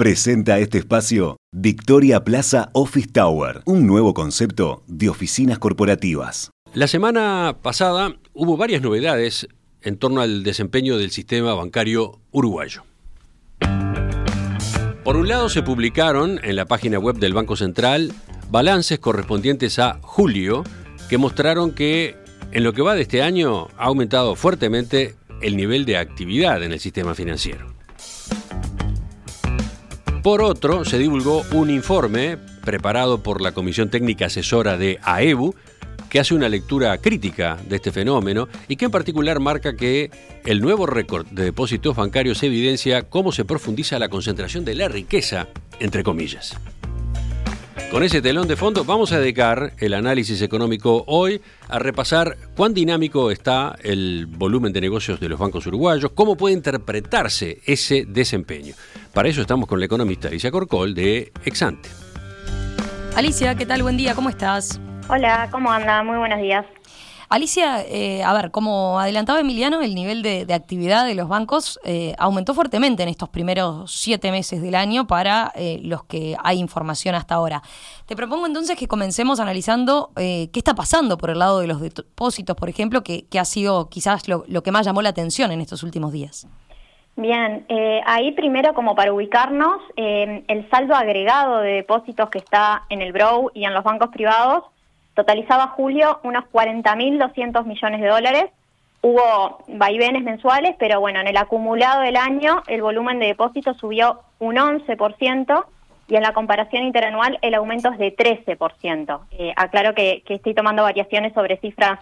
Presenta este espacio Victoria Plaza Office Tower, un nuevo concepto de oficinas corporativas. La semana pasada hubo varias novedades en torno al desempeño del sistema bancario uruguayo. Por un lado se publicaron en la página web del Banco Central balances correspondientes a julio que mostraron que en lo que va de este año ha aumentado fuertemente el nivel de actividad en el sistema financiero. Por otro, se divulgó un informe preparado por la Comisión Técnica Asesora de AEBU, que hace una lectura crítica de este fenómeno y que en particular marca que el nuevo récord de depósitos bancarios evidencia cómo se profundiza la concentración de la riqueza, entre comillas. Con ese telón de fondo vamos a dedicar el análisis económico hoy a repasar cuán dinámico está el volumen de negocios de los bancos uruguayos, cómo puede interpretarse ese desempeño. Para eso estamos con la economista Alicia Corcol de Exante. Alicia, ¿qué tal? Buen día, ¿cómo estás? Hola, ¿cómo anda? Muy buenos días. Alicia, eh, a ver, como adelantaba Emiliano, el nivel de, actividad de los bancos eh, aumentó fuertemente en estos primeros siete meses del año para eh, los que hay información hasta ahora. Te propongo entonces que comencemos analizando qué está pasando por el lado de los depósitos, por ejemplo, que, ha sido quizás lo, que más llamó la atención en estos últimos días. Bien, ahí primero como para ubicarnos, el saldo agregado de depósitos que está en el BROW y en los bancos privados Totalizaba julio unos 40.200 millones de dólares. Hubo vaivenes mensuales, pero bueno, en el acumulado del año el volumen de depósitos subió un 11% y en la comparación interanual el aumento es de 13%. Eh, aclaro que, estoy tomando variaciones sobre cifras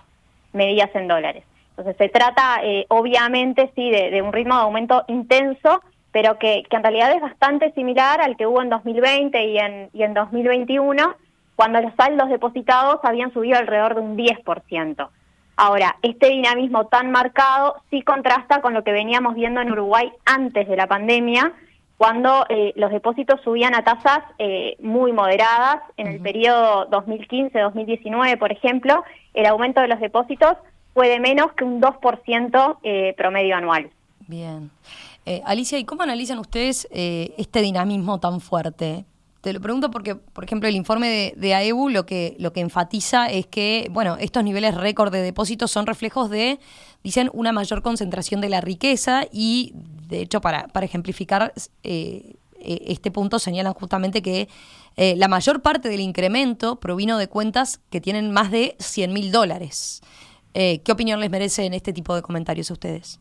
medidas en dólares. Entonces se trata eh, obviamente sí de, un ritmo de aumento intenso, pero que, en realidad es bastante similar al que hubo en 2020 y en, y en 2021 cuando los saldos depositados habían subido alrededor de un 10%. Ahora, este dinamismo tan marcado sí contrasta con lo que veníamos viendo en Uruguay antes de la pandemia, cuando eh, los depósitos subían a tasas eh, muy moderadas. En el periodo 2015-2019, por ejemplo, el aumento de los depósitos fue de menos que un 2% eh, promedio anual. Bien. Alicia, ¿y cómo analizan ustedes este dinamismo tan fuerte? Te lo pregunto porque, por ejemplo, el informe de, AEBU lo que, lo que enfatiza es que, bueno, estos niveles récord de depósitos son reflejos de, dicen, una mayor concentración de la riqueza y, de hecho, para, para ejemplificar eh, eh, este punto, señalan justamente que eh, la mayor parte del incremento provino de cuentas que tienen más de 100 mil dólares. ¿Qué opinión les merecen este tipo de comentarios a ustedes?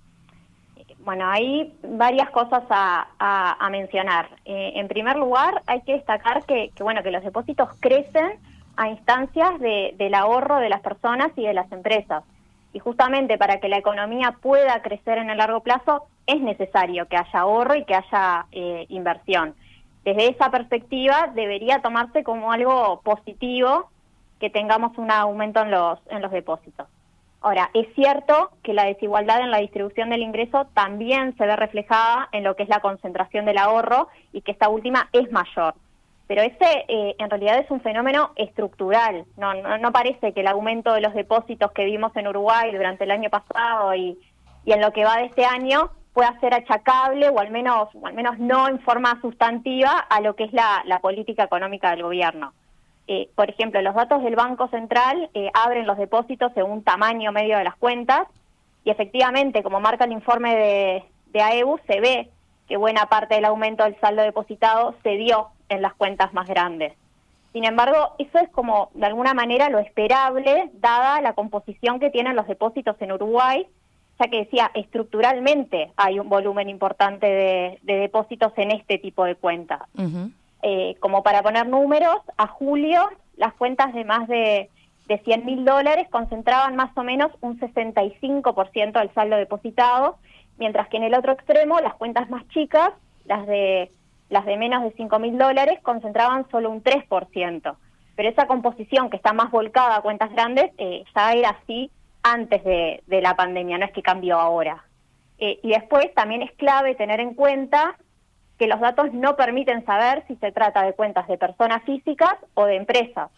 Bueno, hay varias cosas a, mencionar. Eh, en primer lugar, hay que destacar que, bueno que los depósitos crecen a instancias del ahorro de las personas y de las empresas. Y justamente para que la economía pueda crecer en el largo plazo es necesario que haya ahorro y que haya eh, inversión. Desde esa perspectiva debería tomarse como algo positivo que tengamos un aumento en los, en los depósitos. Ahora, es cierto que la desigualdad en la distribución del ingreso también se ve reflejada en lo que es la concentración del ahorro y que esta última es mayor. Pero ese eh, en realidad es un fenómeno estructural. No, no, parece que el aumento de los depósitos que vimos en Uruguay durante el año pasado y, en lo que va de este año pueda ser achacable o al menos, o al menos no en forma sustantiva a lo que es la política económica del gobierno. Eh, por ejemplo, los datos del Banco Central eh, abren los depósitos según tamaño medio de las cuentas y efectivamente, como marca el informe de, de AEBU, se ve que buena parte del aumento del saldo depositado se dio en las cuentas más grandes. Sin embargo, eso es como de alguna manera lo esperable, dada la composición que tienen los depósitos en Uruguay, ya que decía, estructuralmente hay un volumen importante de, depósitos en este tipo de cuentas. Eh, como para poner números, a julio las cuentas de más de, de 100 mil dólares concentraban más o menos un 65% del saldo depositado, mientras que en el otro extremo las cuentas más chicas, las de, las de menos de 5 mil dólares, concentraban solo un 3%. Pero esa composición que está más volcada a cuentas grandes eh, ya era así antes de, la pandemia, no es que cambió ahora. Eh, y después también es clave tener en cuenta que los datos no permiten saber si se trata de cuentas de personas físicas o de empresas.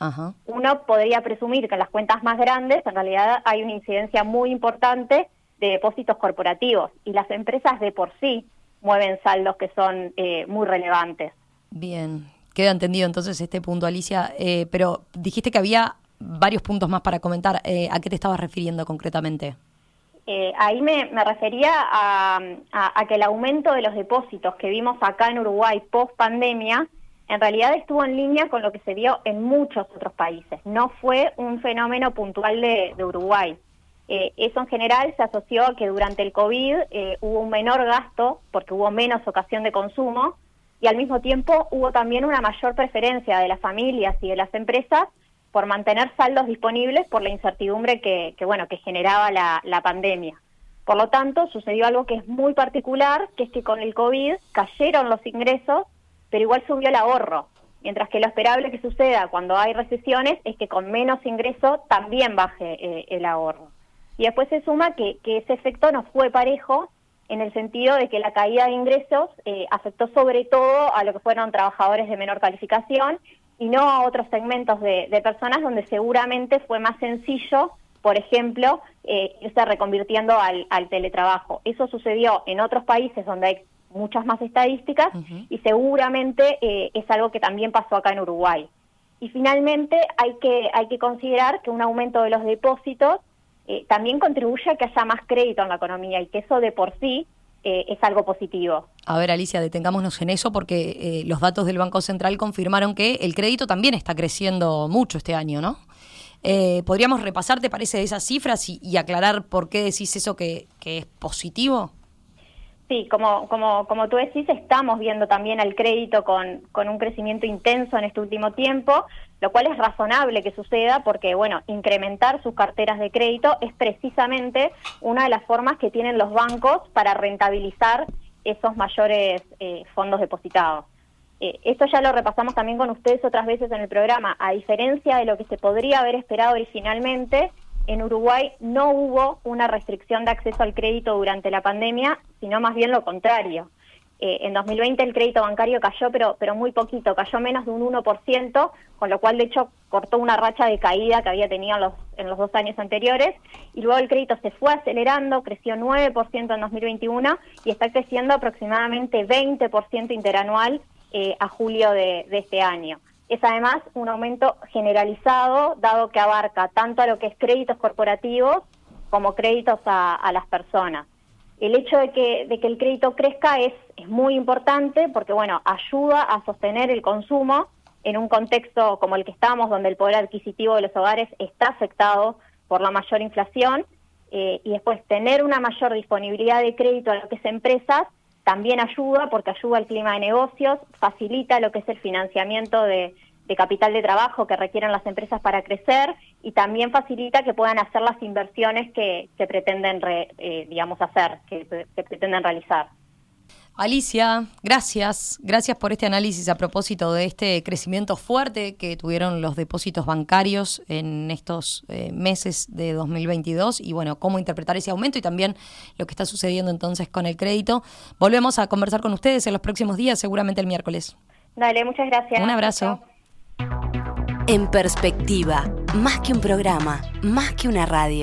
Uno podría presumir que en las cuentas más grandes en realidad hay una incidencia muy importante de depósitos corporativos y las empresas de por sí mueven saldos que son muy relevantes. Bien, queda entendido entonces este punto, Alicia, pero dijiste que había varios puntos más para comentar. ¿A qué te estabas refiriendo concretamente? Eh, ahí me, refería a, que el aumento de los depósitos que vimos acá en Uruguay post pandemia en realidad estuvo en línea con lo que se vio en muchos otros países. No fue un fenómeno puntual de, Uruguay. Eh, eso en general se asoció a que durante el COVID eh, hubo un menor gasto porque hubo menos ocasión de consumo y al mismo tiempo hubo también una mayor preferencia de las familias y de las empresas por mantener saldos disponibles por la incertidumbre que, bueno, que generaba la, pandemia. Por lo tanto, sucedió algo que es muy particular, que es que con el COVID cayeron los ingresos, pero igual subió el ahorro. Mientras que lo esperable que suceda cuando hay recesiones es que con menos ingreso también baje eh, el ahorro. Y después se suma que, que, ese efecto no fue parejo en el sentido de que la caída de ingresos eh, afectó sobre todo a lo que fueron trabajadores de menor calificación y no a otros segmentos de, personas donde seguramente fue más sencillo, por ejemplo, eh, irse reconvirtiendo al, teletrabajo. Eso sucedió en otros países donde hay muchas más estadísticas y seguramente eh, es algo que también pasó acá en Uruguay. Y finalmente hay que, hay que considerar que un aumento de los depósitos eh, también contribuye a que haya más crédito en la economía y que eso de por sí eh, es algo positivo. A ver, Alicia, detengámonos en eso porque eh, los datos del Banco Central confirmaron que el crédito también está creciendo mucho este año, ¿no? Eh, ¿Podríamos repasar, te parece, esas cifras y, aclarar por qué decís eso que, que es positivo? Sí, como, como, como tú decís, estamos viendo también al crédito con, con un crecimiento intenso en este último tiempo, lo cual es razonable que suceda porque, bueno, incrementar sus carteras de crédito es precisamente una de las formas que tienen los bancos para rentabilizar esos mayores eh, fondos depositados. Eh, esto ya lo repasamos también con ustedes otras veces en el programa. A diferencia de lo que se podría haber esperado originalmente, en Uruguay no hubo una restricción de acceso al crédito durante la pandemia, sino más bien lo contrario. Eh, en 2020 el crédito bancario cayó, pero, pero muy poquito, cayó menos de un 1%, con lo cual de hecho cortó una racha de caída que había tenido en los, en los dos años anteriores, y luego el crédito se fue acelerando, creció 9% en 2021 y está creciendo aproximadamente 20% interanual eh, a julio de este año es además un aumento generalizado, dado que abarca tanto a lo que es créditos corporativos como créditos a, las personas. El hecho de que, el crédito crezca es, es muy importante porque, bueno, ayuda a sostener el consumo en un contexto como el que estamos, donde el poder adquisitivo de los hogares está afectado por la mayor inflación, eh, y después tener una mayor disponibilidad de crédito a lo que es empresas también ayuda porque ayuda al clima de negocios, facilita lo que es el financiamiento de, capital de trabajo que requieren las empresas para crecer y también facilita que puedan hacer las inversiones que, se pretenden, eh, digamos, hacer, que, que pretenden realizar. Alicia, gracias. Gracias por este análisis a propósito de este crecimiento fuerte que tuvieron los depósitos bancarios en estos eh, meses de 2022 y bueno, cómo interpretar ese aumento y también lo que está sucediendo entonces con el crédito. Volvemos a conversar con ustedes en los próximos días, seguramente el miércoles. Dale, muchas gracias. Un abrazo. En perspectiva, más que un programa, más que una radio.